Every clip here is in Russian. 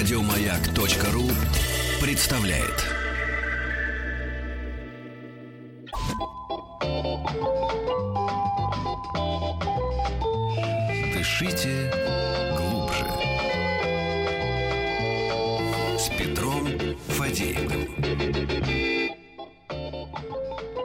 Радиомаяк.ру представляет. Дышите глубже. С Петром Фадеевым.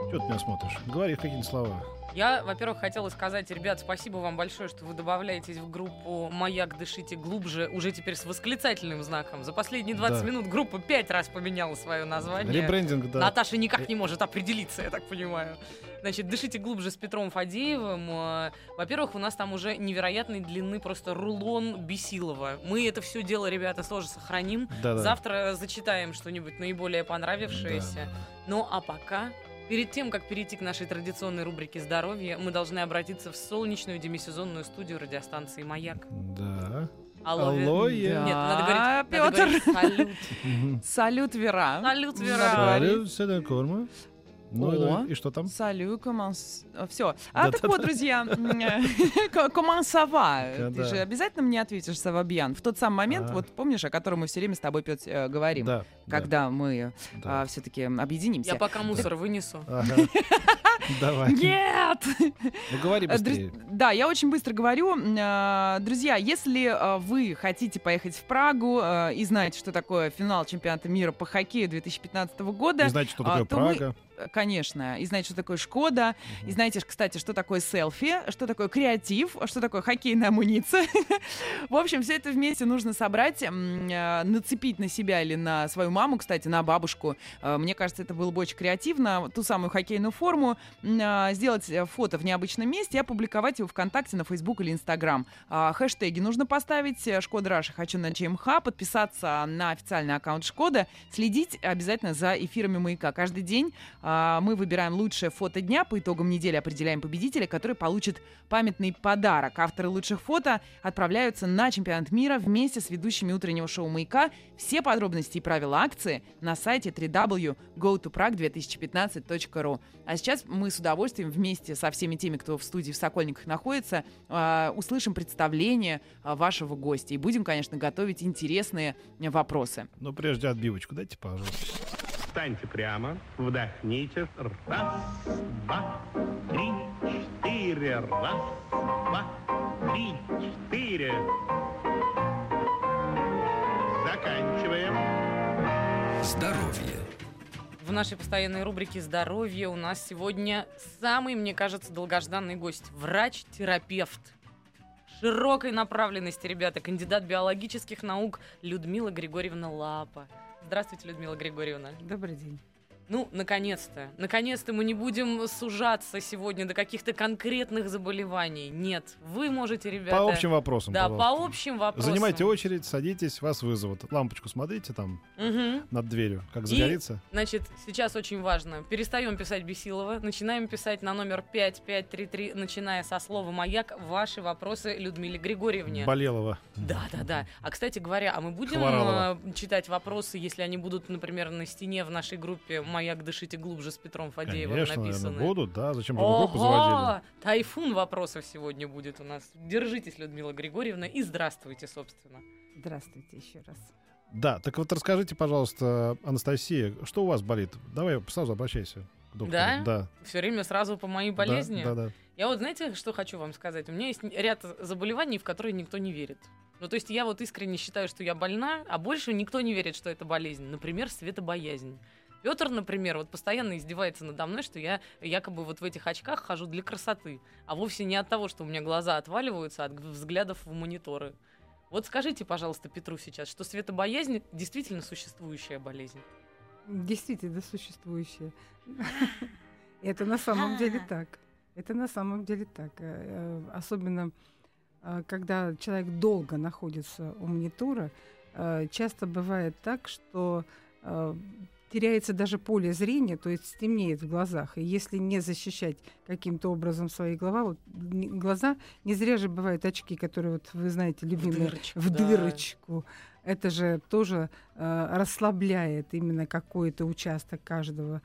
Что ты меня смотришь? Говори какие-нибудь слова. Я, во-первых, хотела сказать, ребят, спасибо вам большое, что вы добавляетесь в группу «Маяк, дышите глубже», уже теперь с восклицательным знаком. За последние 20 Да. минут группа пять раз поменяла свое название. Ребрендинг, да. Наташа никак не может определиться, я так понимаю. Значит, «Дышите глубже» с Петром Фадеевым. Э, Во-первых, у нас там уже невероятной длины просто рулон Бесилова. Мы это все дело, ребята, тоже сохраним. Да-да. Завтра зачитаем что-нибудь наиболее понравившееся. Да, да, Ну а пока, перед тем, как перейти к нашей традиционной рубрике «Здоровье», мы должны обратиться в солнечную демисезонную студию радиостанции «Маяк». Да. Алло, Вер- Алло, Нет, я. надо говорить, надо Пётр. говорить салют. Салют, Вера. Салют, Вера. Салют, Седа Корма. Ну, О. и- и что там? Салют, команс... Все. А так Да-да-да. вот, друзья, коман сава. Ты Да. же обязательно мне ответишь, Савабьян. В тот самый момент, А. вот помнишь, о котором мы все время с тобой, Петь, э, говорим, Да. когда мы да, да. все-таки объединимся. Я пока мусор вынесу. Ага. Давай. Нет! Ну, говори Э, друз- быстрее. Да, я очень быстро говорю. Э, Друзья, если э, вы хотите поехать в Прагу э, и знаете, что такое финал чемпионата мира по хоккею 2015 года, Не знаете, что а, такое то мы- Прага? э, конечно, и знаете, что такое Шкода, и знаете, кстати, что такое селфи, что такое креатив, что такое хоккейная амуниция. В общем, все это вместе нужно собрать, э, нацепить на себя или на свою маму, кстати, на бабушку. Э, Мне кажется, это было бы очень креативно. Ту самую хоккейную форму, э, сделать э, фото в необычном месте и опубликовать его ВКонтакте, на Фейсбук или Инстаграм. А, Хэштеги нужно поставить э, Шкода Раша хочу на ЧМХ, подписаться на официальный аккаунт Шкода, следить обязательно за эфирами Маяка. Каждый день мы выбираем лучшее фото дня, по итогам недели определяем победителя, который получит памятный подарок. Авторы лучших фото отправляются на чемпионат мира вместе с ведущими утреннего шоу «Маяка». Все подробности и правила акции на сайте www.gotoprag2015.ru. А сейчас мы с удовольствием вместе со всеми теми, кто в студии в Сокольниках находится, а, услышим представление а, вашего гостя и будем, конечно, готовить интересные вопросы. Ну, прежде отбивочку дайте, пожалуйста. Встаньте прямо, вдохните. Раз, два, три, четыре. Раз, два, три, четыре. Заканчиваем. Здоровье. В нашей постоянной рубрике «Здоровье» у нас сегодня самый, мне кажется, долгожданный гость. Врач-терапевт. Широкой направленности, ребята. Кандидат биологических наук Людмила Григорьевна Лапа. Здравствуйте, Людмила Григорьевна. Добрый день. Ну, наконец-то. Наконец-то мы не будем сужаться сегодня до каких-то конкретных заболеваний. Нет, вы можете, ребята... По общим вопросам, Да, пожалуйста. по общим вопросам. Занимайте очередь, садитесь, вас вызовут. Лампочку смотрите там Мгм. над дверью, как И- загорится. Значит, сейчас очень важно. Перестаем писать Бесилова, начинаем писать на номер 5533, начиная со слова «Маяк», ваши вопросы Людмиле Григорьевне. Болелова. Да, да, да. А, кстати говоря, а мы будем Хворалова. э, читать вопросы, если они будут, например, на стене в нашей группе «Маяк, дышите глубже» с Петром Фадеевым Конечно, написаны? наверное, будут, да. Зачем же вы группу заводили? Ого! Тайфун вопросов сегодня будет у нас. Держитесь, Людмила Григорьевна, и здравствуйте, собственно. Здравствуйте еще раз. Да, так вот расскажите, пожалуйста, Анастасия, что у вас болит? Давай сразу обращайся к доктору. Да? Да. Все время сразу по моей Да, болезни. Да, да. Я вот, знаете, что хочу вам сказать? У меня есть ряд заболеваний, в которые никто не верит. Ну, то есть я вот искренне считаю, что я больна, а больше никто не верит, что это болезнь. Например, светобоязнь. Петр, например, вот постоянно издевается надо мной, что я якобы вот в этих очках хожу для красоты, а вовсе не от того, что у меня глаза отваливаются от взглядов в мониторы. Вот скажите, пожалуйста, Петру сейчас, что светобоязнь действительно существующая болезнь. Действительно существующее. Это на самом деле так. Это на самом деле так. Э, э, Особенно, э, когда человек долго находится у монитора, часто бывает так, что теряется даже поле зрения, то есть темнеет в глазах. И если не защищать каким-то образом свои глаза, вот, не- глаза, не зря же бывают очки, которые, вот вы знаете, любимые, дырочку, в да. дырочку. Это же тоже э, расслабляет именно какой-то участок каждого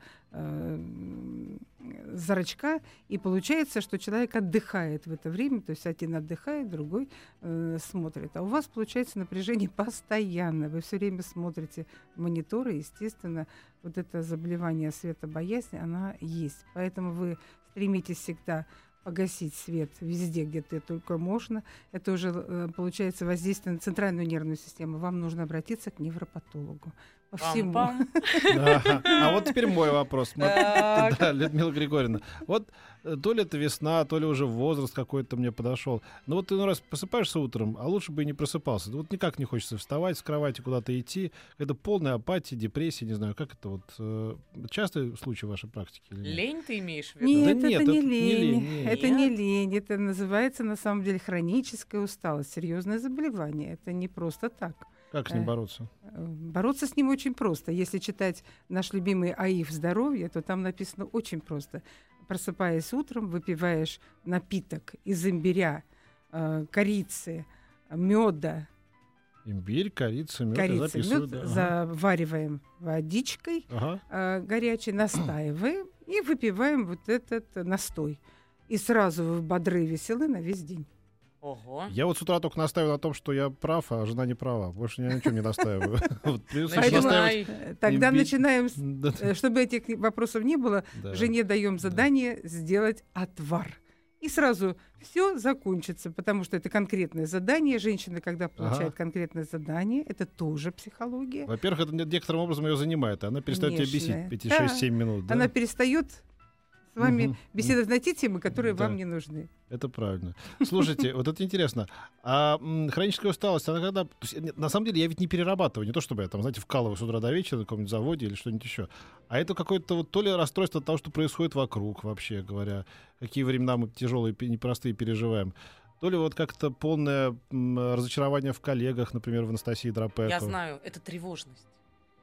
зрачка, и получается, что человек отдыхает в это время, то есть один отдыхает, другой э, смотрит. А у вас получается напряжение постоянно, вы все время смотрите мониторы, естественно, вот это заболевание светобоязни, она есть. Поэтому вы стремитесь всегда погасить свет везде, где это только можно. Это уже э, получается воздействие на центральную нервную систему. Вам нужно обратиться к невропатологу. По всему. А вот теперь мой вопрос. Да, Людмила Григорьевна. Вот э, то ли это весна, то ли уже возраст какой-то мне подошел. Но вот ты ну раз просыпаешься утром, а лучше бы и не просыпался. Вот никак не хочется вставать с кровати, куда-то идти. Это полная апатия, депрессия, не знаю, как это вот. э, Частый случай в вашей практике? или нет? Лень ты имеешь в виду? Нет, Да это нет, не это не лень. лень, нет. Это не лень. Это называется на самом деле хроническая усталость, серьезное заболевание. Это не просто так. Как с ним Э, бороться? Э, Бороться с ним очень просто. Если читать наш любимый АИФ здоровье, то там написано очень просто. Просыпаясь утром, выпиваешь напиток из имбиря, э, корицы, меда, Имбирь, корица, мед. записываю, мед да. Завариваем водичкой Ага. э, горячей, настаиваем и выпиваем вот этот настой. И сразу вы бодры, веселы на весь день. Ого. Я вот с утра только настаиваю на том, что я прав, а жена не права. Больше ни на чем не настаиваю. Тогда начинаем, э, чтобы этих вопросов не было. Жене даем задание сделать отвар. И сразу все закончится, потому что это конкретное задание. Женщина, когда получает Ага. конкретное задание, это тоже психология. Во-первых, это не- некоторым образом ее занимает. и Она перестает тебя бесить Конечно. эти Да. 6-7 минут. да? Она перестает с вами Мгм. беседовать на те темы, которые Да. вам не нужны. Это правильно. Слушайте, вот это интересно. А хроническая усталость, она когда... на самом деле я ведь не перерабатываю. Не то, чтобы я там, знаете, вкалываю с утра до вечера на каком-нибудь заводе или что-нибудь еще. А это какое-то вот то ли расстройство от того, что происходит вокруг, вообще говоря. Какие времена мы тяжелые, непростые переживаем. То ли вот как-то полное разочарование в коллегах, например, в Анастасии Дропеко. Я знаю, это тревожность.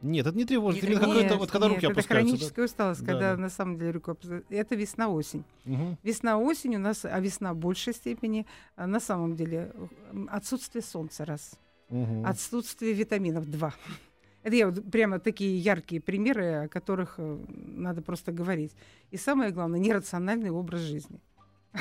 Нет, это не тревожно. Не какое-то, вот когда нет, руки это опускаются. да? хроническая усталость, Да, когда да. на самом деле руки опускаются. Это весна-осень. Мгм. Весна-осень у нас, а весна в большей степени, а на самом деле отсутствие солнца раз. Мгм. Отсутствие витаминов 2. Это я вот прямо такие яркие примеры, о которых э, надо просто говорить. И самое главное, нерациональный образ жизни.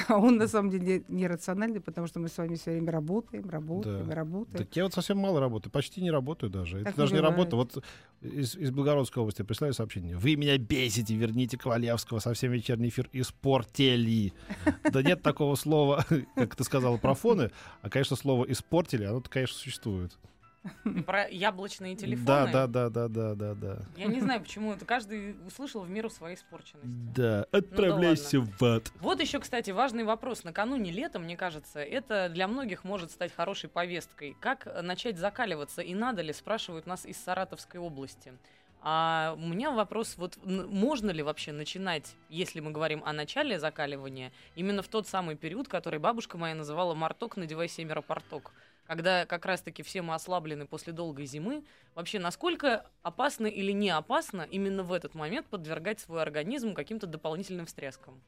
А он на самом деле нерациональный, потому что мы с вами все время работаем, работаем, Да. работаем. Так я вот совсем мало работаю, почти не работаю даже. Так Это даже не не бывает. работа. Вот из, из Белгородской области прислали сообщение. Вы меня бесите, верните Ковалевского, совсем вечерний эфир испортили. Да нет такого слова, как ты сказала, про фоны. А, конечно, слово испортили, оно, конечно, существует. Про яблочные телефоны. Да, да, да, да, да, да, да. Я не знаю, почему это каждый услышал в меру своей испорченности. Да, отправляйся в ад. Вот еще, кстати, важный вопрос. Накануне лета, мне кажется, это для многих может стать хорошей повесткой. Как начать закаливаться и надо ли, спрашивают нас из Саратовской области. А у меня вопрос, вот можно ли вообще начинать, если мы говорим о начале закаливания, именно в тот самый период, который бабушка моя называла «марток, надевай семеро порток», когда как раз-таки все мы ослаблены после долгой зимы. Вообще, насколько опасно или не опасно именно в этот момент подвергать свой организм каким-то дополнительным встряскам?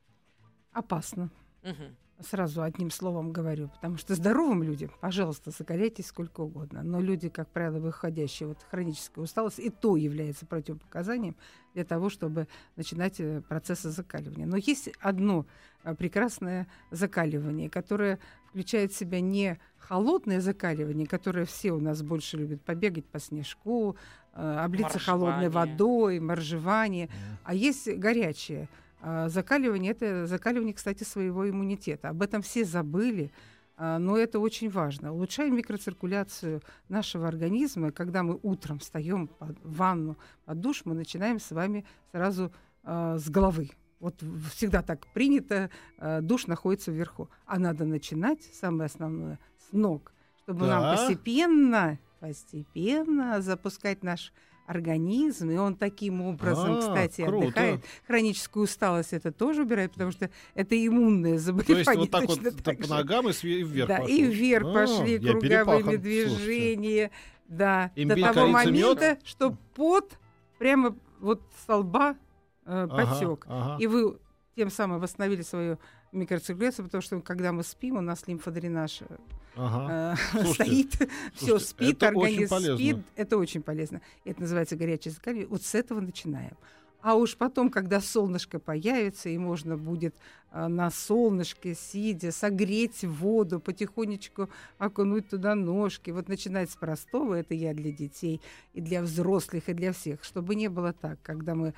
Опасно. Мгм. Сразу одним словом говорю, потому что здоровым людям, пожалуйста, закаляйтесь сколько угодно. Но люди, как правило, выходящие вот хроническая усталость, и то является противопоказанием для того, чтобы начинать э, процессы закаливания. Но есть одно э, прекрасное закаливание, которое включает в себя не холодное закаливание, которое все у нас больше любят побегать по снежку, э, облиться холодной водой, моржевание, а есть горячее. А, Закаливание это закаливание, кстати, своего иммунитета. Об этом все забыли, а, но это очень важно. Улучшаем микроциркуляцию нашего организма. Когда мы утром встаем под в ванну, под душ, мы начинаем с вами сразу а, с головы. Вот всегда так принято, а, душ находится вверху. А надо начинать, самое основное, с ног, чтобы нам Да? постепенно, постепенно запускать наш организм, и он таким образом, А, кстати, круто. отдыхает. Хроническую усталость это тоже убирает, потому что это иммунное То есть заболевание. вот так вот так по же. ногам и вверх Да, пошло. и вверх А, пошли круговыми перепахан, слушайте. Да, Имбирь, до того момента, что пот прямо вот с лба э, Ага, потек. ага. И вы тем самым восстановили свою микроциркуляцию, потому что когда мы спим, у нас лимфодренаж э, Ага. э, Слушайте, стоит, все спит, это очень организм полезно. спит. Это очень полезно. Это называется горячее закаливание. Вот с этого начинаем. А уж потом, когда солнышко появится, и можно будет а, на солнышке, сидя, согреть воду, потихонечку окунуть туда ножки. Вот начинать с простого, это я для детей, и для взрослых, и для всех. Чтобы не было так, когда мы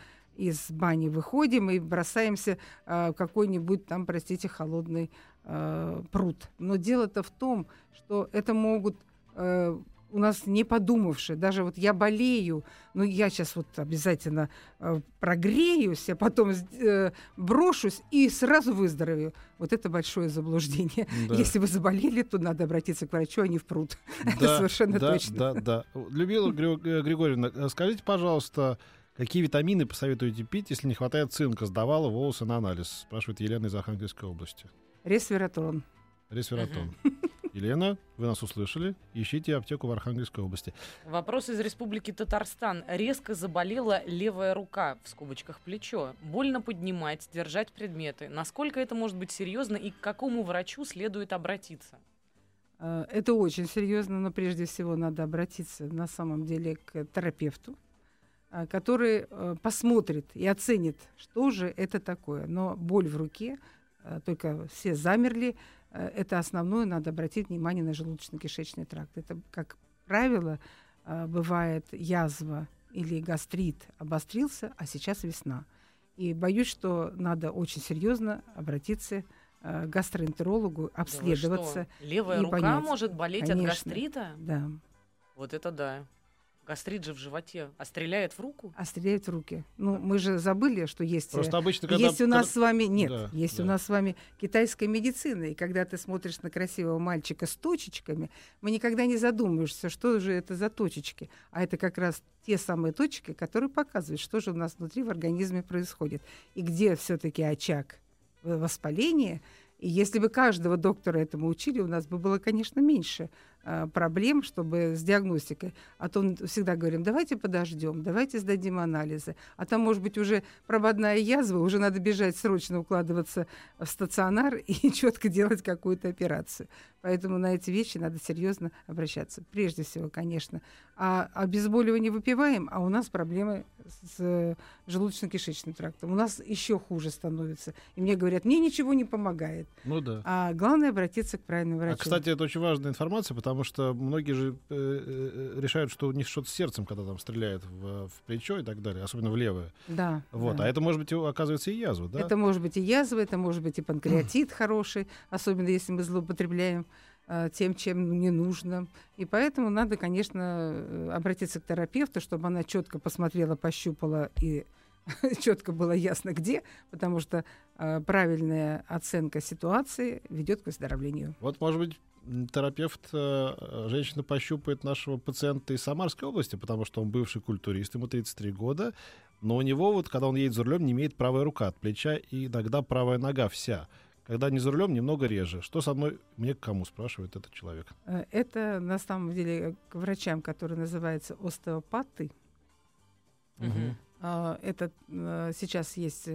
из бани выходим и бросаемся в какой-нибудь там, простите, холодный а, пруд. Но дело-то в том, что это могут э, у нас не подумавши, даже вот я болею, но я сейчас вот обязательно э, прогреюсь, а потом э, брошусь и сразу выздоровею. Вот это большое заблуждение. Да. Если вы заболели, то надо обратиться к врачу, а не в пруд. это Да, совершенно да, точно. Да, да. Любила э, Григорьевна, э, скажите, пожалуйста, какие витамины посоветуете пить, если не хватает цинка? Сдавала волосы на анализ, спрашивает Елена из Архангельской области. Ресвератрон. Ресвератон. Елена, вы нас услышали. Ищите аптеку в Архангельской области. Вопрос из Республики Татарстан. Резко заболела левая рука, в скобочках плечо. Больно поднимать, держать предметы. Насколько это может быть серьезно и к какому врачу следует обратиться? Э, Это очень серьезно, но прежде всего надо обратиться на самом деле к терапевту, который э, посмотрит и оценит, что же это такое. Но боль в руке, э, только все замерли, э, это основное, надо обратить внимание на желудочно-кишечный тракт. Это, как правило, э, бывает язва или гастрит обострился, а сейчас весна. И боюсь, что надо очень серьезно обратиться э, к гастроэнтерологу, Да обследоваться. что, Левая рука понять. может болеть от Конечно. гастрита? Да. Вот это да. Гастрит же в животе. А стреляет в руку? А стреляют в руки. Ну, мы же забыли, что есть... э, Просто обычно, когда... есть у нас с вами нет, Да, есть у да. нас с вами китайская медицина, и когда ты смотришь на красивого мальчика с точечками, мы никогда не задумываешься, что же это за точечки, а это как раз те самые точки, которые показывают, что же у нас внутри в организме происходит и где все-таки очаг э, воспаления. И если бы каждого доктора этому учили, у нас бы было, конечно, меньше проблем, чтобы с диагностикой. А то н- всегда говорим, давайте подождем, давайте сдадим анализы. А там, может быть, уже прободная язва, уже надо бежать срочно укладываться в стационар и четко делать какую-то операцию. Поэтому на эти вещи надо серьезно обращаться. Прежде всего, конечно. А обезболивание выпиваем, а у нас проблемы с э, желудочно-кишечным трактом. У нас еще хуже становится. И мне говорят, мне ничего не помогает. Ну да. А главное обратиться к правильному врачу. А, кстати, это очень важная информация, потому что многие же э, э, решают, что у них что-то с сердцем, когда там стреляет в, в плечо и так далее, особенно в левое. да, Вот. да. А это может быть, оказывается, и язва, да? Это может быть и язва, это может быть и панкреатит хороший, особенно если мы злоупотребляем э, тем, чем не нужно. И поэтому надо, конечно, э, обратиться к терапевту, чтобы она четко посмотрела, пощупала и четко было ясно где, потому что э, правильная оценка ситуации ведет к выздоровлению. Вот, может быть, терапевт, э, женщина пощупает нашего пациента из Самарской области, потому что он бывший культурист, ему 33 года, но у него вот, когда он едет за рулем, не имеет правая рука от плеча и иногда правая нога вся. Когда не за рулем, немного реже. Что со мной, мне к кому, спрашивает этот человек. Э, Это на самом деле к врачам, которые называются остеопаты. Мгм. А, Это э, сейчас есть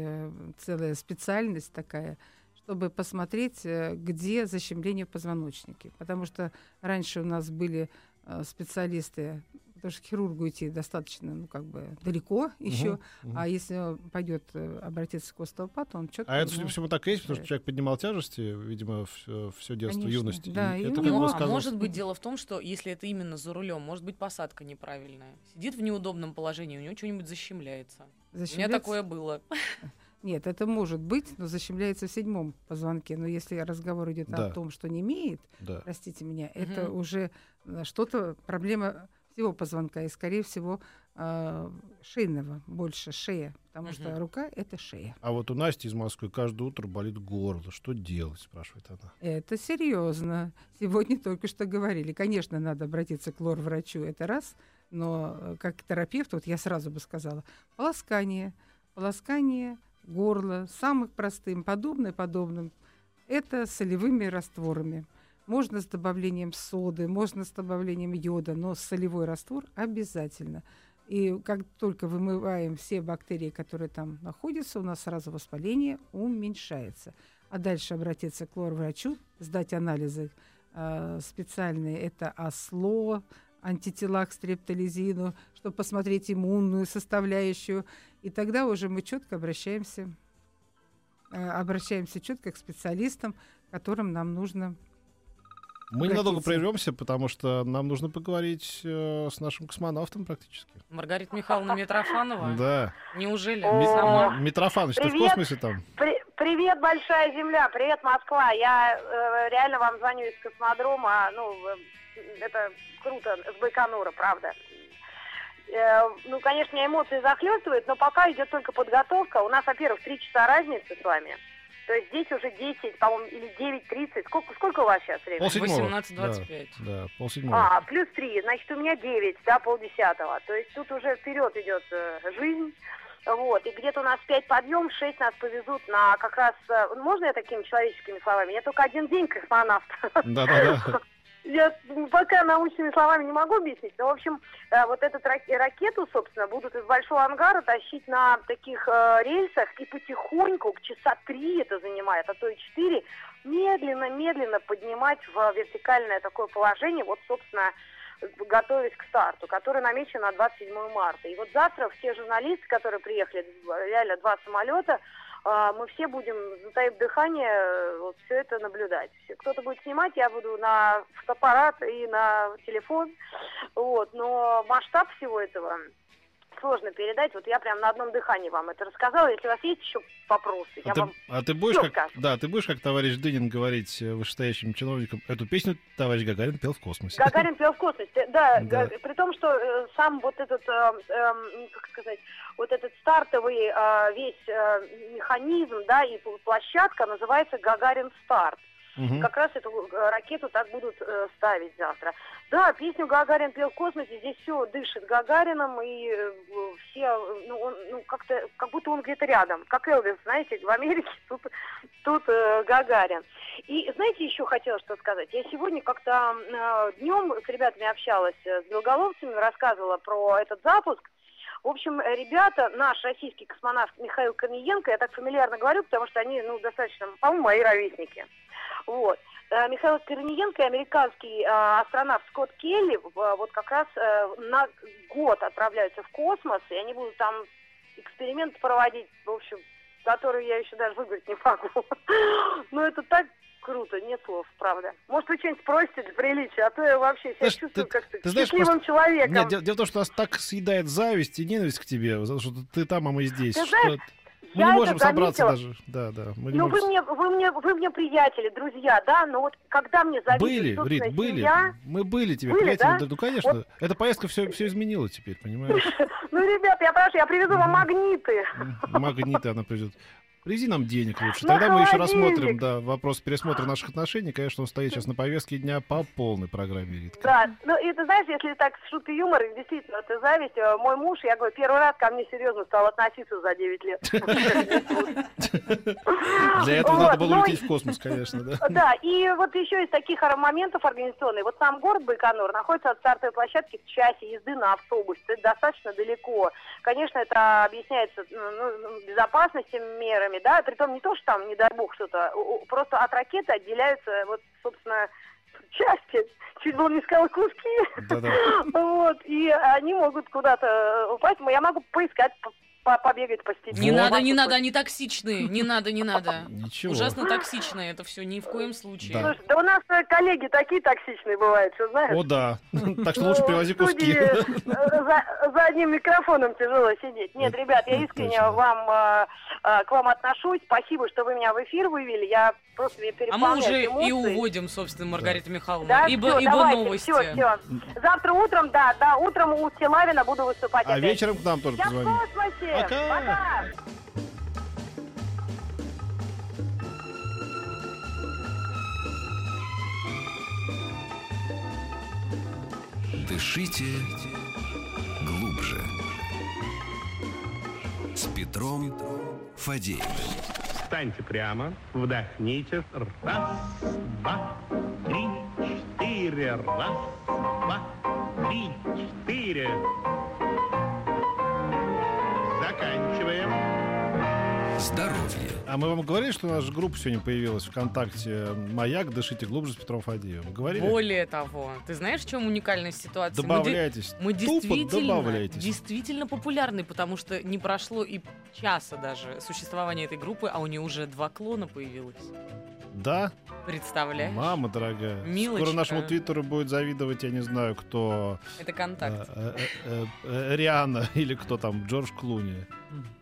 целая специальность такая, чтобы посмотреть, э, где защемление в позвоночнике. Потому что раньше у нас были э, специалисты, потому что к хирургу идти достаточно, ну, как бы далеко еще. Мгм. А если пойдет обратиться к остеопату, он четко... А это, судя по всему, так и есть, потому что человек поднимал тяжести, видимо, все, детство, Конечно, юность. да, и и это, Ну, а сказалось. может быть дело в том, что если это именно за рулем, может быть посадка неправильная. Сидит в неудобном положении, у него что-нибудь защемляется. У меня защемляется. такое было. Нет, это может быть, но защемляется в седьмом позвонке. Но если разговор идет Да. о том, что не имеет, Да. простите меня, это Мгм. уже э, что-то, проблема всего позвонка, и, скорее всего, э, шейного, больше шея, потому что Мгм. рука — это шея. А вот у Насти из Москвы каждое утро болит горло. Что делать, спрашивает она. Это серьезно. Сегодня только что говорили. Конечно, надо обратиться к лор-врачу, это раз, но э, как терапевт, вот я сразу бы сказала, полоскание, полоскание горла, самых простым, подобное подобным, это солевыми растворами. Можно с добавлением соды, можно с добавлением йода, но солевой раствор обязательно. И как только вымываем все бактерии, которые там находятся, у нас сразу воспаление уменьшается. А дальше обратиться к лор-врачу, сдать анализы э, специальные. Это ОСЛО, антитела к стрептолизину, чтобы посмотреть иммунную составляющую. И тогда уже мы четко обращаемся, э, обращаемся четко к специалистам, которым нам нужно Мы ненадолго Обратиться. прервемся, потому что нам нужно поговорить э, с нашим космонавтом практически. Маргарита Михайловна Митрофанова? Да. Неужели? Ми- Сама? М- Митрофаныч, ты в космосе там? При- привет, большая земля, привет, Москва. Я э, реально вам звоню из космодрома. Ну, э, это круто, с Байконура, правда. Э, ну, конечно, эмоции захлестывают, но пока идет только подготовка. У нас, во-первых, три часа разницы с вами. То есть здесь уже 10, по-моему, или 9.30. Сколько, сколько у вас сейчас времени? Полседьмого. 18:25. Да, да, полседьмого. А, плюс три, значит, у меня девять, да, полдесятого. То есть тут уже вперед идет э, жизнь. Вот, и где-то у нас пять подъем, шесть нас повезут на как раз... э, можно я такими человеческими словами? Я только один день космонавт. Да-да-да. Я пока научными словами не могу объяснить, но, в общем, э, вот эту рак- ракету, собственно, будут из большого ангара тащить на таких э, рельсах и потихоньку, к часа три это занимает, а то и четыре, медленно-медленно поднимать в вертикальное такое положение, вот, собственно, готовясь к старту, который намечен на 27 марта. И вот завтра все журналисты, которые приехали, реально два самолета, а, мы все будем, затаив дыхание, вот все это наблюдать. Кто-то будет снимать, я буду на фотоаппарат и на телефон. Вот. Но масштаб всего этого сложно передать. Вот я прям на одном дыхании вам это рассказала. Если у вас есть еще вопросы, А я ты, вам... а ты будешь как, скажу. да, ты будешь как товарищ Дынин говорить э, вышестоящим чиновникам, эту песню товарищ Гагарин пел в космосе. Гагарин пел в космосе, да, Да. при том, что э, сам вот этот, э, эм, как сказать, вот этот стартовый э, весь э, механизм, да, и пл- площадка называется Гагарин Старт. Мгм. Как раз эту э, ракету так будут э, ставить завтра. Да, песню Гагарин пел в космосе, здесь все дышит Гагарином, и э, все, э, ну, он, ну, как-то, как будто он где-то рядом, как Элвис, знаете, в Америке, тут, тут э, Гагарин. И знаете, еще хотела что сказать. Я сегодня как-то днем с ребятами общалась, э, с белоголовцами, рассказывала про этот запуск. В общем, э, ребята, наш российский космонавт Михаил Корниенко, я так фамильярно говорю, потому что они, ну, достаточно, по-моему, мои ровесники. Вот. Э, Михаил Корниенко и американский э, астронавт Скотт Келли э, вот как раз на год отправляются в космос, и они будут там эксперимент проводить, в общем, который я еще даже выиграть не могу. Но это так круто, нет слов, правда. Может, вы что-нибудь спросите для приличия, а то я вообще себя Знаешь, чувствую как-то ты знаешь, счастливым человеком. Нет, дело, дело в том, что нас так съедает зависть и ненависть к тебе, то, что ты там, а мы здесь. Ты что знаешь, мы я не можем собраться даже. Да, да. Мы не Ну, вы можем... мне, вы, мне, вы мне приятели, друзья, да, но вот когда мне завидует Были, Рит, были. семья, Мы были тебе, Были, приятели. да? Ну, конечно. Эта поездка все, все изменила теперь, понимаешь? ну, ребят, я прошу, я привезу вам магниты. М, Магниты она привезет. Привези нам денег лучше. На Тогда мы еще рассмотрим, да, вопрос пересмотра наших отношений. Конечно, он стоит сейчас на повестке дня по полной программе, Ритка. Да, ну и ты знаешь, если так с шуткой юмора, действительно, это зависть. Э, Мой муж, я говорю, первый раз ко мне серьезно стал относиться за 9 лет. Для этого надо было ну улететь в космос, конечно, да. Да, и вот еще из таких моментов организационных. Вот сам город Байконур находится от стартовой площадки в часе езды на автобусе. Это достаточно далеко. Конечно, это объясняется ну, ну, безопасностью, мерами, да, притом не то, что там, не дай бог, что-то, просто от ракеты отделяются, вот, собственно, части, чуть было не сказала куски, Да-да. вот, и они могут куда-то упасть, я могу поискать, по- по- побегать по степи. Не надо, не надо, они токсичные. Не надо, не надо. Ничего. Ужасно токсичные это все, ни в коем случае. Да. Слушай, да у нас э, коллеги такие токсичные бывают, что знаешь? О, да. Так что лучше Ну, привози куски. э, За, одним микрофоном тяжело сидеть. Нет, ребят, я искренне вам э, к вам отношусь. Спасибо, что вы меня в эфир вывели. Я просто меня А мы уже и эмоции. уводим, собственно, Маргарита Михайловна. Да, ибо всё, ибо давайте, новости. Все, все. Завтра утром, да, да, утром у Силавина буду выступать А опять. вечером к нам тоже Я в позвони. космосе. Пока. Пока. Дышите глубже. С Петром Фадеевым. Встаньте прямо, вдохните. Раз, два, три, четыре. Раз, два, три, четыре. Заканчиваем. Здоровье. А мы вам говорили, что наша группа сегодня появилась ВКонтакте «Маяк. Дышите глубже» с Петром Фадеевым? Говорили? Более того, ты знаешь, в чем уникальность ситуации? Мы де- Добавляйтесь. Мы Тупо действительно, добавляйтесь. действительно популярны, потому что не прошло и часа даже существования этой группы, а у нее уже два клона появилось. Да? Представляешь? Мама дорогая. Милочка. Скоро нашему твиттеру будет завидовать, я не знаю, кто... Это контакт. э, э, э, Риhanna или кто там, Джордж Клуни.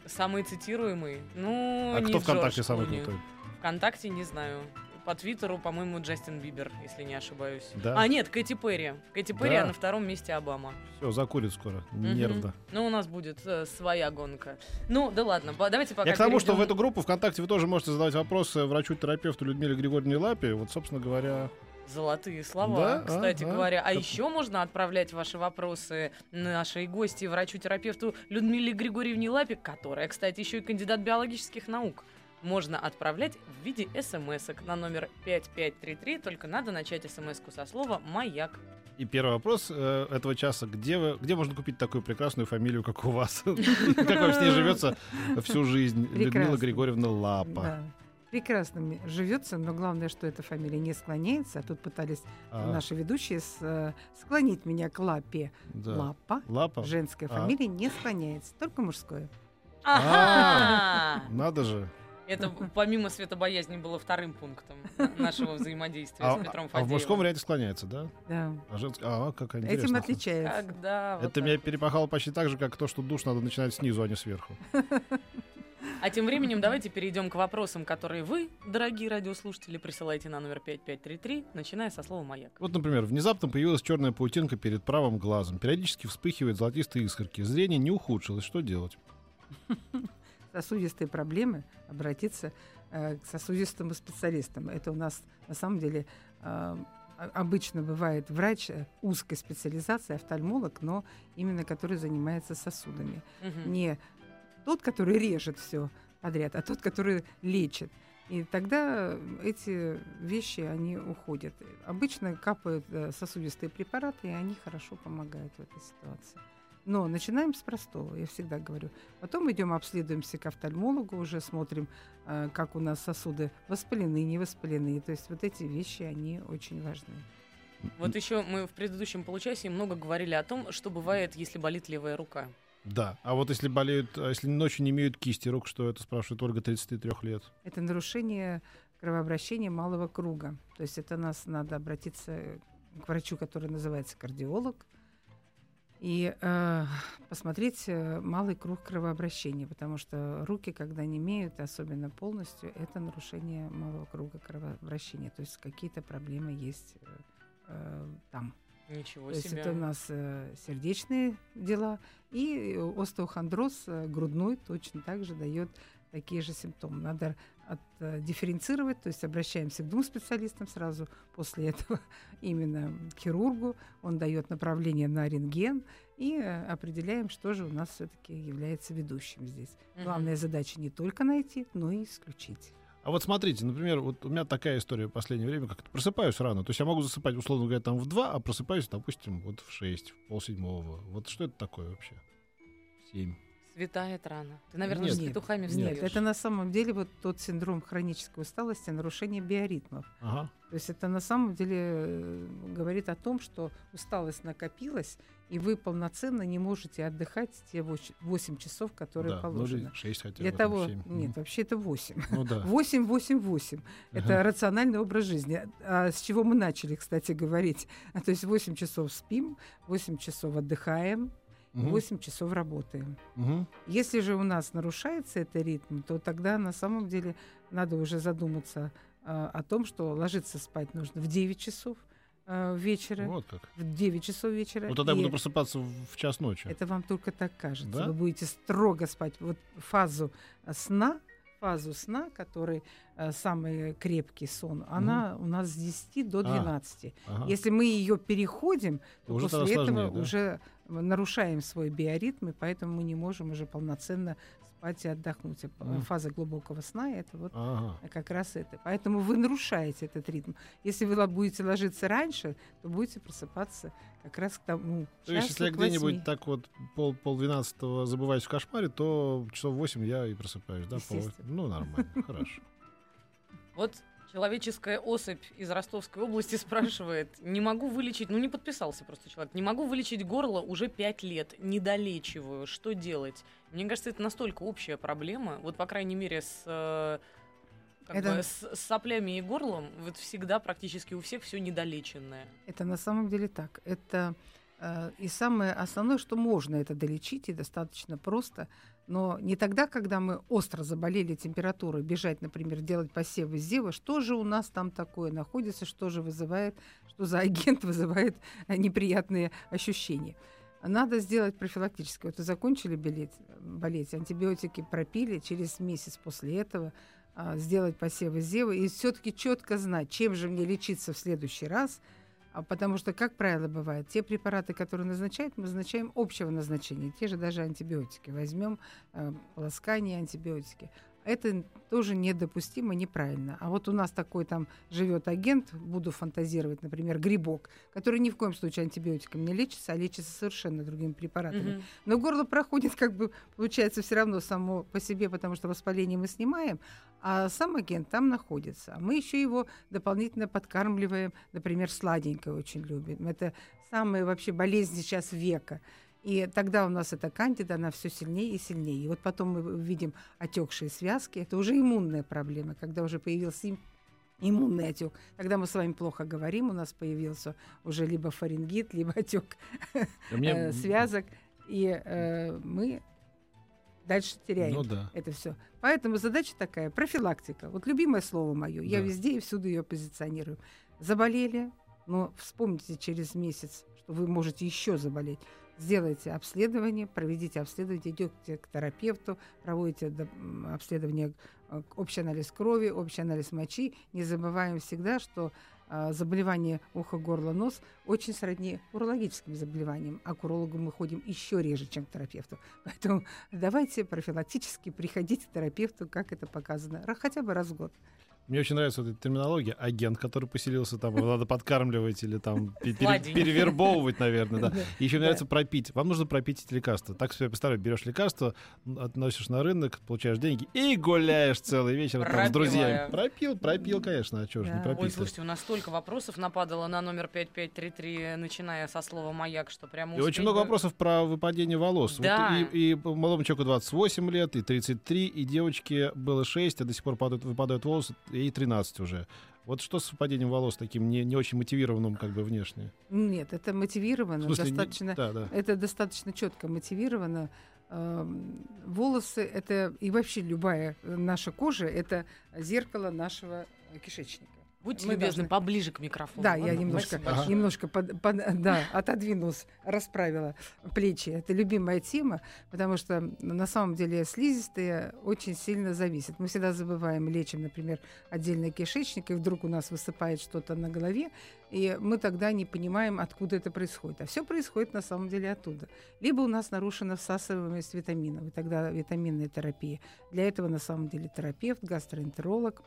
Самый цитируемый. Ну, а не кто ВКонтакте Джордж самый Клуни. крутой? ВКонтакте не знаю. По Твиттеру, по-моему, Джастин Бибер, если не ошибаюсь. Да? А, нет, Кэти Перри. Кэти Перри, Да. а на втором месте Обама. Все, закурит скоро. Мгм. Нервно. Ну, у нас будет э, своя гонка. Ну, да ладно, по- давайте пока Я к тому, что в перейдем- эту группу ВКонтакте вы тоже можете задавать вопросы врачу-терапевту Людмиле Григорьевне Лапе. Вот, собственно говоря, Золотые слова, Да, кстати ага. говоря. А Как- еще можно отправлять ваши вопросы нашей гости, врачу-терапевту Людмиле Григорьевне Лапе, которая, кстати, еще и кандидат биологических наук. Можно отправлять в виде смс на номер 5533, только надо начать смс-ку со слова «Маяк». и первый вопрос э, этого часа. Где, вы, где можно купить такую прекрасную фамилию, как у вас? Как вам с ней живется всю жизнь? Людмила. Григорьевна Лапа. Прекрасно мне живется, но главное, что эта фамилия не склоняется. А тут пытались А, наши ведущие с- э, склонить меня к лапе. да. Лапа. Лапа? Женская А. фамилия не склоняется, только мужское. Ага! Надо же. Это помимо светобоязни было вторым пунктом нашего взаимодействия А, с Петром а в Фадеевым. мужском варианте склоняется, да? Да. А женск- А, какая Этим интересная. отличается. Вот Это так меня перепахало почти так же, как то, что душ надо начинать снизу, а не сверху. А тем временем давайте перейдем к вопросам, которые вы, дорогие радиослушатели, присылаете на номер 5533, начиная со слова «Маяк». Вот, например, внезапно появилась черная паутинка перед правым глазом. Периодически вспыхивают золотистые искорки. Зрение не ухудшилось. Что делать? Сосудистые проблемы обратиться э, к сосудистому специалистам. Это у нас на самом деле э, обычно бывает врач э, узкой специализации, офтальмолог, но именно который занимается сосудами. Мгм. не тот, который режет все подряд, а тот, который лечит. И тогда эти вещи, они уходят. Обычно капают э, сосудистые препараты, и они хорошо помогают в этой ситуации. Но начинаем с простого, я всегда говорю. Потом идем, обследуемся к офтальмологу, уже смотрим, э, как у нас сосуды воспалены, не воспалены. То есть вот эти вещи, они очень важны. Вот еще мы в предыдущем получасе много говорили о том, что бывает, если болит левая рука. Да. А вот если болеют, а если ночью не имеют кисти рук, что это, спрашивает Ольга, 33 лет? Это нарушение кровообращения малого круга. То есть это нас надо обратиться к врачу, который называется кардиолог, и э, посмотреть э, малый круг кровообращения, потому что руки, когда не имеют, особенно полностью, это нарушение малого круга кровообращения. То есть какие-то проблемы есть э, э, там. Ничего То есть себе. это у нас э, сердечные дела. И остеохондроз э, грудной точно так же дает такие же симптомы. Надо от, э, дифференцировать, то есть обращаемся к двум специалистам сразу после этого, именно к хирургу. Он дает направление на рентген и э, определяем, что же у нас все-таки является ведущим здесь. Главная задача не только найти, но и исключить. А вот смотрите, например, вот у меня такая история в последнее время, как просыпаюсь рано. То есть я могу засыпать, условно говоря, там в 2, а просыпаюсь, допустим, вот в 6, в полседьмого. Вот что это такое вообще? В 7. Светает рано. Ты, наверное, Нет. с петухами Нет, встаёшь. это на самом деле вот тот синдром хронической усталости, нарушение биоритмов. Ага. То есть это на самом деле э, говорит о том, что усталость накопилась, и вы полноценно не можете отдыхать те 8 часов, которые да, положено. ну, 6 хотя Для того, 7. нет, вообще это 8. Ну да. 8, 8, 8. Это Ага. рациональный образ жизни. А с чего мы начали, кстати, говорить? А, то есть 8 часов спим, 8 часов отдыхаем, Мгм. 8 часов работаем. Мгм. Если же у нас нарушается этот ритм, то тогда на самом деле надо уже задуматься а, о том, что ложиться спать нужно в 9 часов а, вечера. Вот как. В 9 часов вечера. Вот тогда я И буду просыпаться в час ночи. Это вам только так кажется. Да? Вы будете строго спать. Вот фазу а, сна, фазу сна, который а, самый крепкий сон, она у нас с 10 до А, 12. Ага. Если мы ее переходим, то Уже после этого сложнее, да? уже нарушаем свой биоритм, и поэтому мы не можем уже полноценно спать и отдохнуть. А. Фаза глубокого сна это вот Ага. как раз это. Поэтому вы нарушаете этот ритм. Если вы будете ложиться раньше, то будете просыпаться как раз к тому. То есть, если я где-нибудь так вот пол, пол двенадцатого забываюсь в кошмаре, то часов восемь я и просыпаюсь, да? Пол-. Ну, нормально, хорошо. Вот человеческая особь из Ростовской области спрашивает, не могу вылечить, ну не подписался просто человек, не могу вылечить горло уже пять лет, не долечиваю, что делать? Мне кажется, это настолько общая проблема, вот по крайней мере с, э, как Это- бы, с, с соплями и горлом, вот всегда практически у всех все недолеченное. Это на самом деле так. Это э, и самое основное, что можно это долечить, и достаточно просто. Но не тогда, когда мы остро заболели температурой, бежать, например, делать посевы зева, что же у нас там такое находится, что же вызывает, что за агент вызывает э, неприятные ощущения. Надо сделать профилактическое. Вот вы закончили болеть, болеть, антибиотики пропили, через месяц после этого а, сделать посевы зева и все-таки четко знать, чем же мне лечиться в следующий раз, потому что, как правило, бывает, те препараты, которые назначают, мы назначаем общего назначения, те же даже антибиотики. Возьмем э, полоскание, антибиотики. Это тоже недопустимо, неправильно. А вот у нас такой там живет агент, буду фантазировать, например, грибок, который ни в коем случае антибиотиками не лечится, а лечится совершенно другими препаратами. Мгм. Но горло проходит, как бы, получается, все равно само по себе, потому что воспаление мы снимаем, а сам агент там находится. А мы еще его дополнительно подкармливаем, например, сладенькое очень любим. Это самая вообще болезнь сейчас века. И тогда у нас эта кандида, она все сильнее и сильнее. И вот потом мы видим отекшие связки. Это уже иммунная проблема, когда уже появился им- иммунный отек. Тогда мы с вами плохо говорим, у нас появился уже либо фарингит, либо отек э, связок, и э, мы дальше теряем Ну да. это все. Поэтому задача такая профилактика. Вот любимое слово мое. Я везде и всюду ее позиционирую. Заболели, но вспомните через месяц, что вы можете еще заболеть. Сделайте обследование, проведите обследование, идете к терапевту, проводите обследование, э, общий анализ крови, общий анализ мочи. Не забываем всегда, что а, заболевание уха, горла, нос очень сродни урологическим заболеваниям, а к урологу мы ходим еще реже, чем к терапевту. Поэтому давайте профилактически приходите к терапевту, как это показано, хотя бы раз в год. Мне очень нравится вот эта терминология. Агент, который поселился там, его надо подкармливать или там пере- перевербовывать, наверное, да. И еще мне нравится пропить. Вам нужно пропить эти лекарства. Так себе представляю, берешь лекарство, относишь на рынок, получаешь деньги и гуляешь целый вечер там с друзьями. Пропил, пропил, конечно, а чего ж не Да. Ой, пропить слушайте, у нас столько вопросов нападало на номер 5533, начиная со слова «маяк», что прямо И очень много вопросов про выпадение волос. Да. и, и молодому человеку 28 лет, и 33, и девочке было 6, а до сих пор падают, выпадают волосы, ей 13 уже. Вот что с выпадением волос таким не, не очень мотивированным как бы внешне? Нет, это мотивировано, В смысле, не- достаточно, да, да. это достаточно четко мотивировано. Эм, Волосы это и вообще любая наша кожа это зеркало нашего кишечника. Будьте Мы любезны, должны- поближе к микрофону. Да, ладно? я немножко, немножко под- под- да, отодвинулась, расправила плечи. Это любимая тема, потому что на самом деле слизистые очень сильно зависят. Мы всегда забываем, лечим, например, отдельный кишечник, и вдруг у нас высыпает что-то на голове, и мы тогда не понимаем, откуда это происходит. А все происходит на самом деле оттуда. Либо у нас нарушена всасываемость витаминов, и тогда витаминная терапия. Для этого на самом деле терапевт, гастроэнтеролог,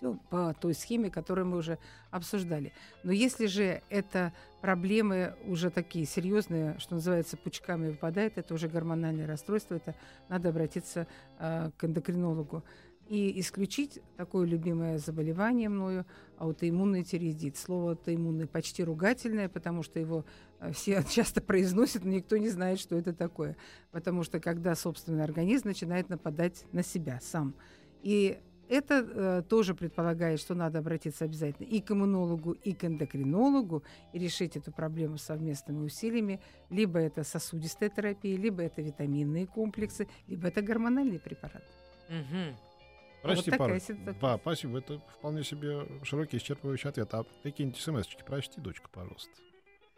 все по той схеме, которую мы уже обсуждали. Но если же это проблемы уже такие серьезные, что называется, пучками выпадает, это уже гормональное расстройство, это надо обратиться а, к эндокринологу. И исключить такое любимое заболевание мною аутоиммунный тиреидит. Слово аутоиммунный почти ругательное, потому что его э, все часто произносят, но никто не знает, что это такое. Потому что когда собственный организм начинает нападать на себя сам. И это э, тоже предполагает, что надо обратиться обязательно и к иммунологу, и к эндокринологу и решить эту проблему совместными усилиями. Либо это сосудистая терапия, либо это витаминные комплексы, либо это гормональные препараты. Мгм. Прочти вот пару. Да, спасибо. Это вполне себе широкий, исчерпывающий ответ. А какие-нибудь смс-очки прочти, дочка, пожалуйста.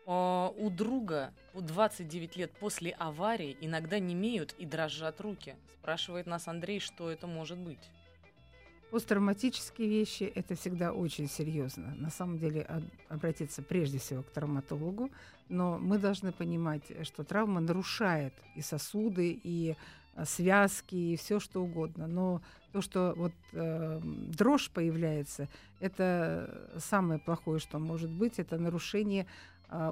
А, У друга у 29 лет после аварии иногда немеют и дрожат руки. Спрашивает нас Андрей, что это может быть. Посттравматические вещи – это всегда очень серьезно. На самом деле об- обратиться прежде всего к травматологу, но мы должны понимать, что травма нарушает и сосуды, и а, связки и все что угодно. Но то, что вот э, дрожь появляется, это самое плохое, что может быть, это нарушение э,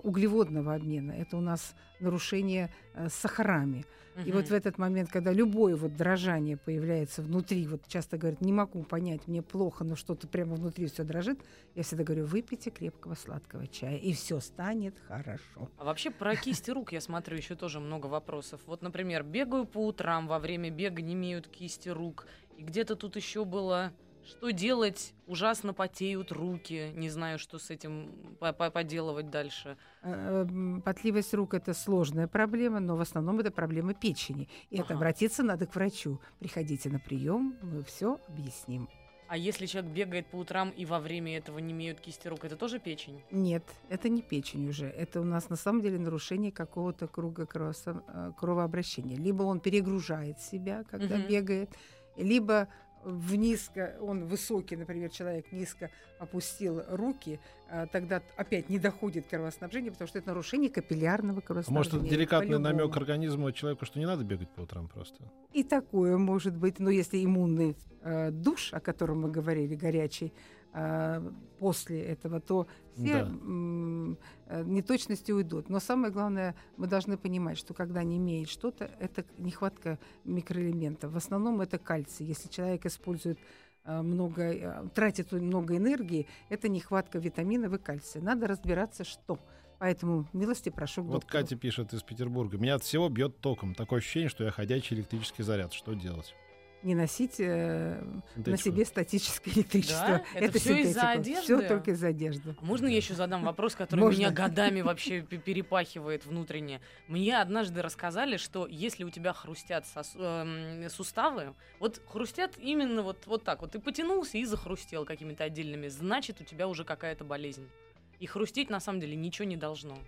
углеводного обмена. Это у нас нарушение э, с сахарами. И вот в этот момент, когда любое вот дрожание появляется внутри, вот часто говорят, не могу понять, мне плохо, но что-то прямо внутри все дрожит, я всегда говорю, выпейте крепкого сладкого чая, и все станет хорошо. А вообще про кисти рук я смотрю еще тоже много вопросов. Вот, например, бегаю по утрам, во время бега не имеют кисти рук. И где-то тут еще было, что делать, ужасно потеют руки, не знаю, что с этим по- по- поделывать дальше. Э, Потливость рук это сложная проблема, но в основном это проблема печени. И это Ага. обратиться надо к врачу. Приходите на прием, мы все объясним. А если человек бегает по утрам и во время этого не имеют кисти рук, это тоже печень? Нет, это не печень уже. Это у нас на самом деле нарушение какого-то круга э, кровообращения. Либо он перегружает себя, когда Мгм. бегает, либо в низко, он высокий, например, человек низко опустил руки, а, тогда опять не доходит кровоснабжение, потому что это нарушение капиллярного А кровоснабжения. может, это деликатный намек организма человеку, что не надо бегать по утрам просто? И такое может быть, но если иммунный э, душ, о котором мы говорили, горячий, после этого, то все Да. э, неточности уйдут. Но самое главное, мы должны понимать, что когда не имеет что-то, это нехватка микроэлементов. В основном это кальций. Если человек использует э, много, э, тратит много энергии, это нехватка витаминов и кальция. Надо разбираться, что. Поэтому милости прошу к Вот доктору. Катя пишет из Петербурга. Меня от всего бьет током. Такое ощущение, что я ходячий электрический заряд. Что делать? Не носить э, на себе статическое электричество. Да? Это всё из-за одежды? Все только из-за одежды. А Можно я еще задам вопрос, который Можно. меня годами вообще пе- перепахивает внутренне? Мне однажды рассказали, что если у тебя хрустят сос- эм, суставы, вот хрустят именно вот, вот так вот, ты потянулся и захрустел какими-то отдельными, значит, у тебя уже какая-то болезнь. И хрустеть на самом деле ничего не должно.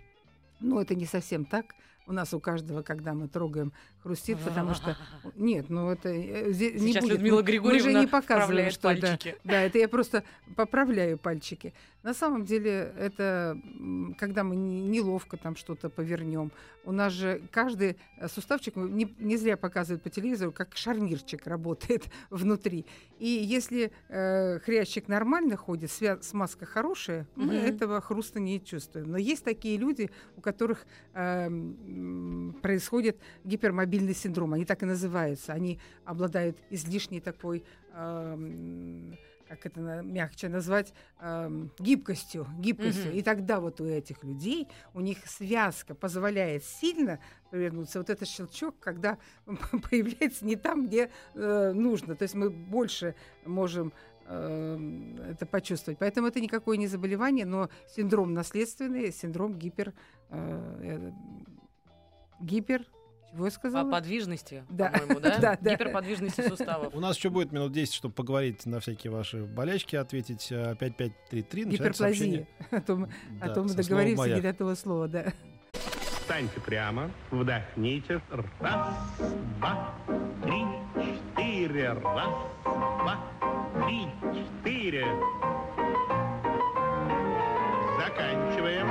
Ну, это не совсем так. У нас у каждого, когда мы трогаем, хрустит, потому что... Нет, ну это... э, зе- не будет. Людмила Григорьевна Мы же не показываем, что это... Да, это я просто поправляю пальчики. На самом деле, это когда мы не- неловко там что-то повернем. У нас же каждый суставчик, ну, не, не зря показывают по телевизору, как шарнирчик работает внутри. И если э, хрящик нормально ходит, свя- смазка хорошая, мы Мгм. этого хруста не чувствуем. Но есть такие люди, у которых э, происходит гипермобильный синдром. Они так и называются. Они обладают излишней такой эм, как это мягче назвать, эм, гибкостью, гибкостью. Мгм. И тогда вот у этих людей, у них связка позволяет сильно повернуться. Вот этот щелчок, когда появляется не там, где э, нужно. То есть мы больше можем эм, это почувствовать. Поэтому это никакое не заболевание, но синдром наследственный, синдром гипер... э, э, гипер... Чего я По сказала? подвижности, Да. по-моему, да? Да, да. Гиперподвижности суставов. У нас еще будет минут 10, чтобы поговорить на всякие ваши болячки, ответить э, 5533. начинается сообщение. Гиперплазия. А то мы, а Да, то мы со словом договорились «маяк». не до того слова, да. Встаньте прямо, вдохните. Раз, два, три, четыре. Раз, два, три, четыре. Заканчиваем.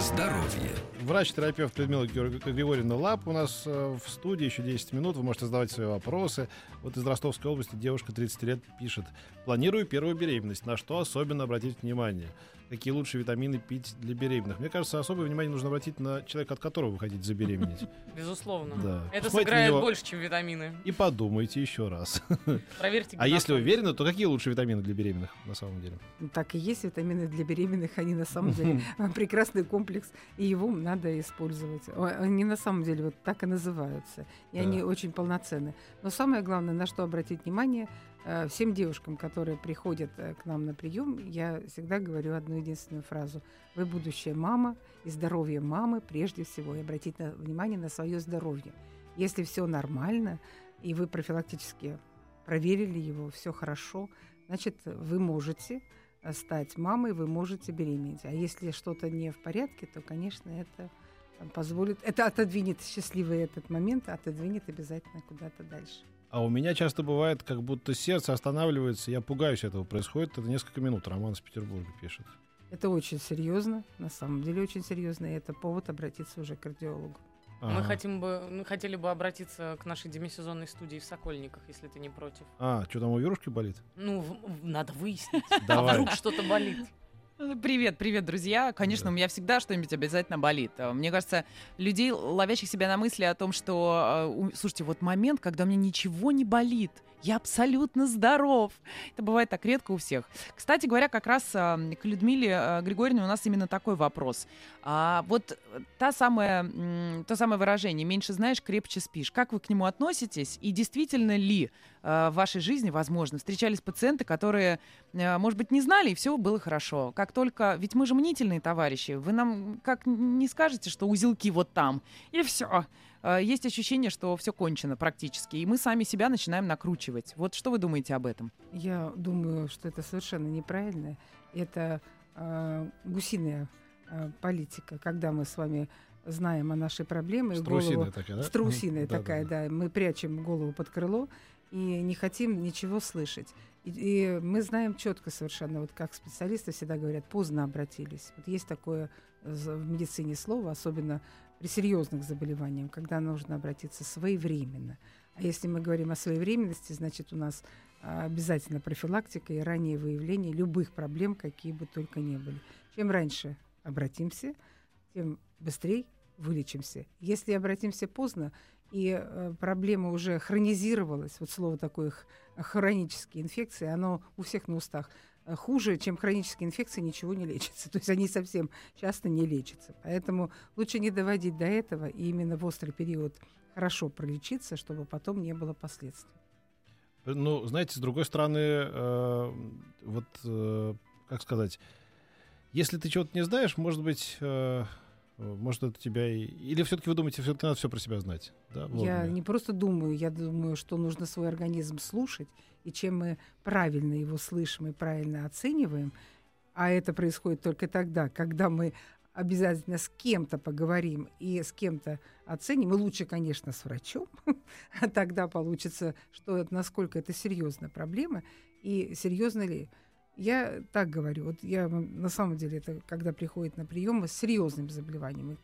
Здоровье. Врач-терапевт Людмила Григорьевна Лап у нас э, в студии. Еще 10 минут. Вы можете задавать свои вопросы. Вот из Ростовской области девушка 30 лет пишет. Планирую первую беременность. На что особенно обратить внимание? Какие лучшие витамины пить для беременных? Мне кажется, особое внимание нужно обратить на человека, от которого вы хотите забеременеть. Безусловно. Да. Это Посмотрите на сыграет него больше, чем витамины. И подумайте еще раз. Проверьте. А если уверены, то какие лучшие витамины для беременных на самом деле? Так и есть витамины для беременных, они на самом деле прекрасный комплекс, и его надо использовать. О, Они на самом деле вот так и называются, и Да. они очень полноценны. Но самое главное, на что обратить внимание, э, всем девушкам, которые приходят э, к нам на прием, я всегда говорю одну единственную фразу. Вы будущая мама, и здоровье мамы прежде всего, и обратить на- внимание на свое здоровье. Если все нормально, и вы профилактически проверили его, все хорошо, значит, вы можете стать мамой, вы можете беременеть. А если что-то не в порядке, то, конечно, это позволит, это отодвинет счастливый этот момент, отодвинет обязательно куда-то дальше. А у меня часто бывает, как будто сердце останавливается, я пугаюсь этого. Происходит это несколько минут. Роман из Петербурга пишет. Это очень серьезно, на самом деле очень серьезно, и это повод обратиться уже к кардиологу. Мы Ага. хотим бы, мы хотели бы обратиться к нашей демисезонной студии в Сокольниках, если ты не против. А, что там у Верушки болит? Ну, в- в- надо выяснить. А Давай. вдруг что-то болит? Привет, привет, друзья. Конечно, Да. у меня всегда что-нибудь обязательно болит. А, Мне кажется, людей, ловящих себя на мысли о том, что, э, слушайте, вот момент, когда у меня ничего не болит, я абсолютно здоров. Это бывает так редко у всех. Кстати говоря, как раз к Людмиле Григорьевне у нас именно такой вопрос. А, вот э, та самая, то самое выражение «меньше знаешь, крепче спишь». Как вы к нему относитесь? И действительно ли э, в вашей жизни, возможно, встречались пациенты, которые э, может быть, не знали, и все было хорошо. Как только... Ведь мы же мнительные товарищи. Вы нам как не скажете, что узелки вот там, и все. Есть ощущение, что все кончено практически, и мы сами себя начинаем накручивать. Вот что вы думаете об этом? Я думаю, что это совершенно неправильно. Это э, гусиная э, политика, когда мы с вами знаем о нашей проблеме, голову- Страусиная такая, да? Страусиная Мгм. Да, такая, да, да, Мы прячем голову под крыло и не хотим ничего слышать. И, и мы знаем четко совершенно, вот как специалисты всегда говорят, поздно обратились. Вот есть такое э, в медицине слово, особенно при серьезных заболеваниях, когда нужно обратиться своевременно. А если мы говорим о своевременности, значит у нас а, обязательно профилактика и раннее выявление любых проблем, какие бы только ни были. Чем раньше обратимся, тем быстрее вылечимся. Если обратимся поздно, и э, проблема уже хронизировалась, вот слово такое хронические инфекции, оно у всех на устах, э, хуже, чем хронические инфекции, ничего не лечится. То есть они совсем часто не лечатся. Поэтому лучше не доводить до этого и именно в острый период хорошо пролечиться, чтобы потом не было последствий. Ну, знаете, с другой стороны, э, вот, э, как сказать, если ты чего-то не знаешь, может быть, э, может, это тебя и... Или все-таки вы думаете, все-таки надо все про себя знать? Да, Я не просто думаю, я думаю, что нужно свой организм слушать, и чем мы правильно его слышим и правильно оцениваем, а это происходит только тогда, когда мы обязательно с кем-то поговорим и с кем-то оценим, и лучше, конечно, с врачом, а тогда получится, что насколько это серьезная проблема, и серьезно ли. Я так говорю, вот я на самом деле это когда приходит на прием с серьезным заболеванием,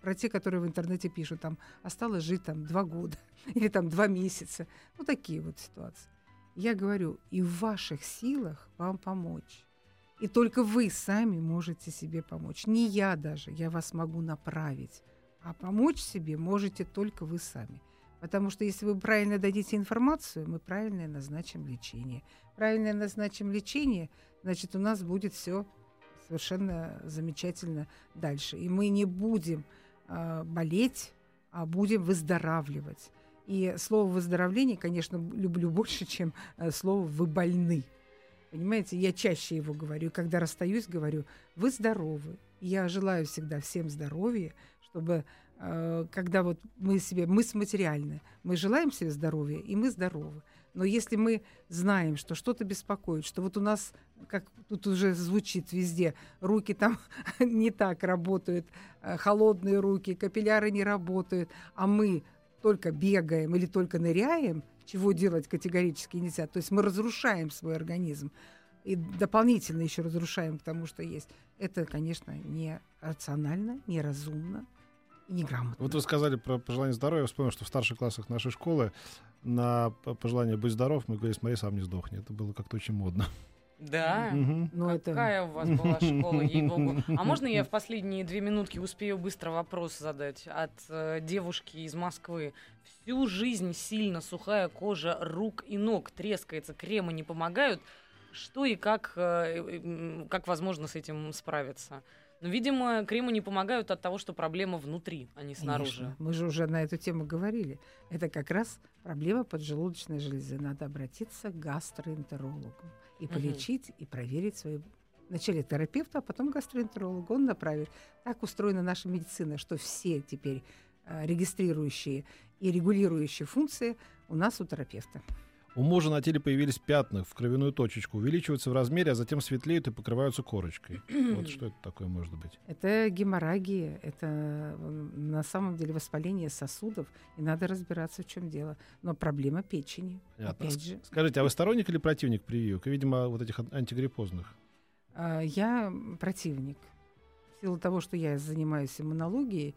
про те, которые в интернете пишут, там осталось жить там два года или там два месяца, ну такие вот ситуации. Я говорю, и в ваших силах вам помочь. И только вы сами можете себе помочь. Не я даже, я вас могу направить. А помочь себе можете только вы сами. Потому что если вы правильно дадите информацию, мы правильно назначим лечение. Правильно назначим лечение, значит, у нас будет все совершенно замечательно дальше. И мы не будем а, болеть, а будем выздоравливать. И слово выздоровление, конечно, люблю больше, чем э, слово вы больны. Понимаете, я чаще его говорю. Когда расстаюсь, говорю, вы здоровы. Я желаю всегда всем здоровья, чтобы э, когда вот мы себе, мы материальны, мы желаем себе здоровья, и мы здоровы. Но если мы знаем, что что-то беспокоит, что вот у нас, как тут уже звучит везде, руки там не так работают, э, холодные руки, капилляры не работают, а мы только бегаем или только ныряем, чего делать категорически нельзя. То есть мы разрушаем свой организм и дополнительно еще разрушаем к тому, что есть. Это, конечно, не рационально, неразумно и неграмотно. Вот вы сказали про пожелание здоровья. Я вспомнил, что в старших классах нашей школы на пожелание «Будь здоров» мы говорили «Смотри, сам не сдохни». Это было как-то очень модно. Да. Но это Какая у вас была школа, ей-богу. А можно я в последние две минутки успею быстро вопрос задать от э, девушки из Москвы? Всю жизнь сильно сухая кожа рук и ног трескается, кремы не помогают. Что и как, э, э, как возможно с этим справиться? Ну, видимо, кремы не помогают от того, что проблема внутри, а не снаружи. Конечно. Мы же уже на эту тему говорили. Это как раз проблема поджелудочной железы. Надо обратиться к гастроэнтерологу и полечить, и проверить свои Вначале терапевту, а потом гастроэнтерологу. Он направит. Так устроена наша медицина, что все теперь э, регистрирующие и регулирующие функции у нас у терапевта. У мужа на теле появились пятна в кровяную точечку, увеличиваются в размере, а затем светлеют и покрываются корочкой. Вот что это такое может быть? Это геморрагия, это на самом деле воспаление сосудов, и надо разбираться, в чем дело. Но проблема печени. Понятно. Опять же, Скажите, а вы сторонник или противник прививок? И, видимо, вот этих ан- антигриппозных. А, Я противник. В силу того, что я занимаюсь иммунологией,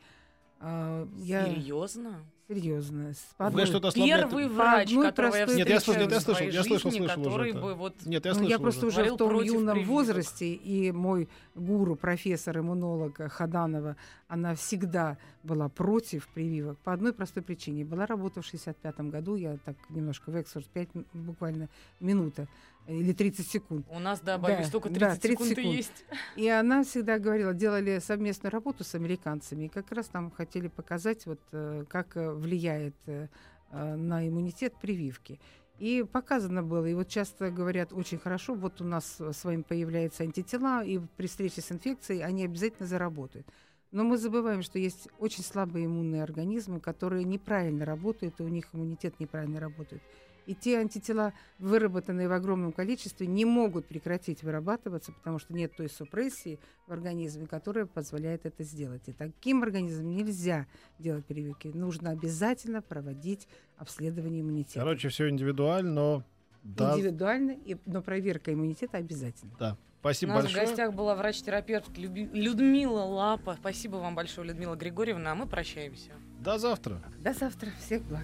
А, я Серьезно? Серьезно. Вы что-то Первый врач, которого я Нет, я слышал, я в слышал, своей я слышал, жизни, слышал который бы вот Нет, я Ну, я просто уже. в том юном прививок. возрасте, и мой гуру, профессор, иммунолог Хаданова, она всегда была против прививок по одной простой причине. Была работа в 65 году, я так немножко в экскурс, 5 буквально минута или 30 секунд. У нас, да, Да, боюсь, только 30, да, 30 секунд, и секунд. есть. И она всегда говорила, делали совместную работу с американцами, и как раз там хотели показать, вот, э, как э, влияет э, э, на иммунитет прививки. И показано было, и вот часто говорят очень хорошо, вот у нас с вами появляются антитела, и при встрече с инфекцией они обязательно заработают. Но мы забываем, что есть очень слабые иммунные организмы, которые неправильно работают, и у них иммунитет неправильно работает. И те антитела, выработанные в огромном количестве, не могут прекратить вырабатываться, потому что нет той супрессии в организме, которая позволяет это сделать. И таким организмам нельзя делать прививки. Нужно обязательно проводить обследование иммунитета. Короче, все индивидуально, но да, Индивидуально, и- но проверка иммунитета обязательно. да. У Спасибо нас большое. в гостях была врач-терапевт Людмила Лапа. Спасибо вам большое, Людмила Григорьевна, а мы прощаемся. До завтра. До завтра. Всех благ.